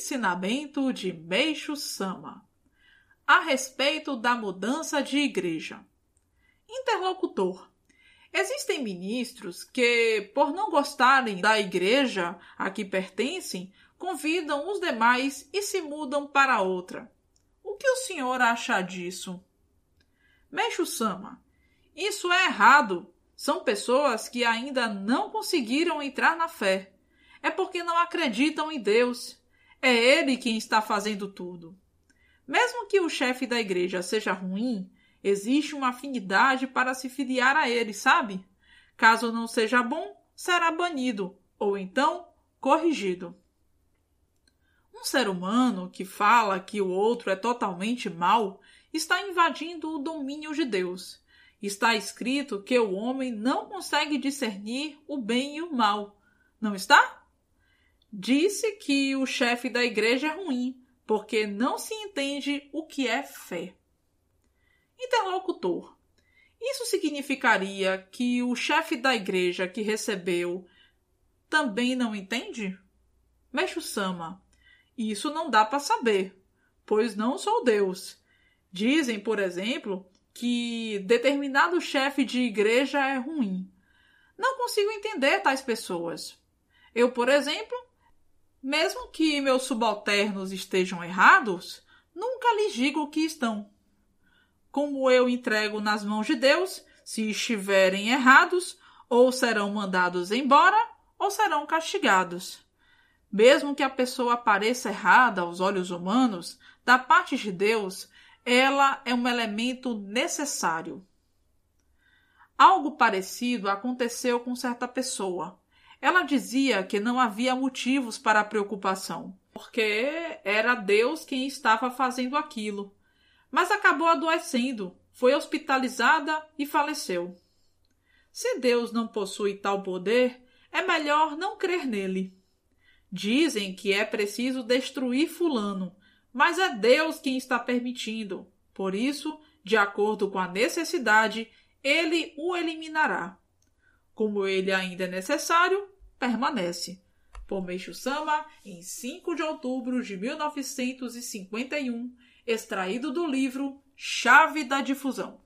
ensinamento de Meixo Sama a respeito da mudança de igreja. Interlocutor. Existem ministros que, por não gostarem da igreja a que pertencem, convidam os demais e se mudam para outra. O que o senhor acha disso? Meixo Sama. Isso é errado. São pessoas que ainda não conseguiram entrar na fé. É porque não acreditam em Deus. É Ele quem está fazendo tudo. Mesmo que o chefe da igreja seja ruim, existe uma afinidade para se filiar a ele, sabe? Caso não seja bom, será banido ou então corrigido. Um ser humano que fala que o outro é totalmente mau está invadindo o domínio de Deus. Está escrito que o homem não consegue discernir o bem e o mal. Não está? Disse que o chefe da igreja é ruim, porque não se entende o que é fé. Interlocutor. Isso significaria que o chefe da igreja que recebeu também não entende? Meixo Sama. Isso não dá para saber, pois não sou Deus. Dizem, por exemplo, que determinado chefe de igreja é ruim. Não consigo entender tais pessoas. Eu, por exemplo, mesmo que meus subalternos estejam errados, nunca lhes digo que estão. Como eu entrego nas mãos de Deus, se estiverem errados, ou serão mandados embora, ou serão castigados. Mesmo que a pessoa pareça errada aos olhos humanos, da parte de Deus, ela é um elemento necessário. Algo parecido aconteceu com certa pessoa. Ela dizia que não havia motivos para preocupação, porque era Deus quem estava fazendo aquilo. Mas acabou adoecendo, foi hospitalizada e faleceu. Se Deus não possui tal poder, é melhor não crer nele. Dizem que é preciso destruir Fulano, mas é Deus quem está permitindo. Por isso, de acordo com a necessidade, ele o eliminará. Como ele ainda é necessário, permanece. Por Sama, em 5 de outubro de 1951, extraído do livro Chave da Difusão.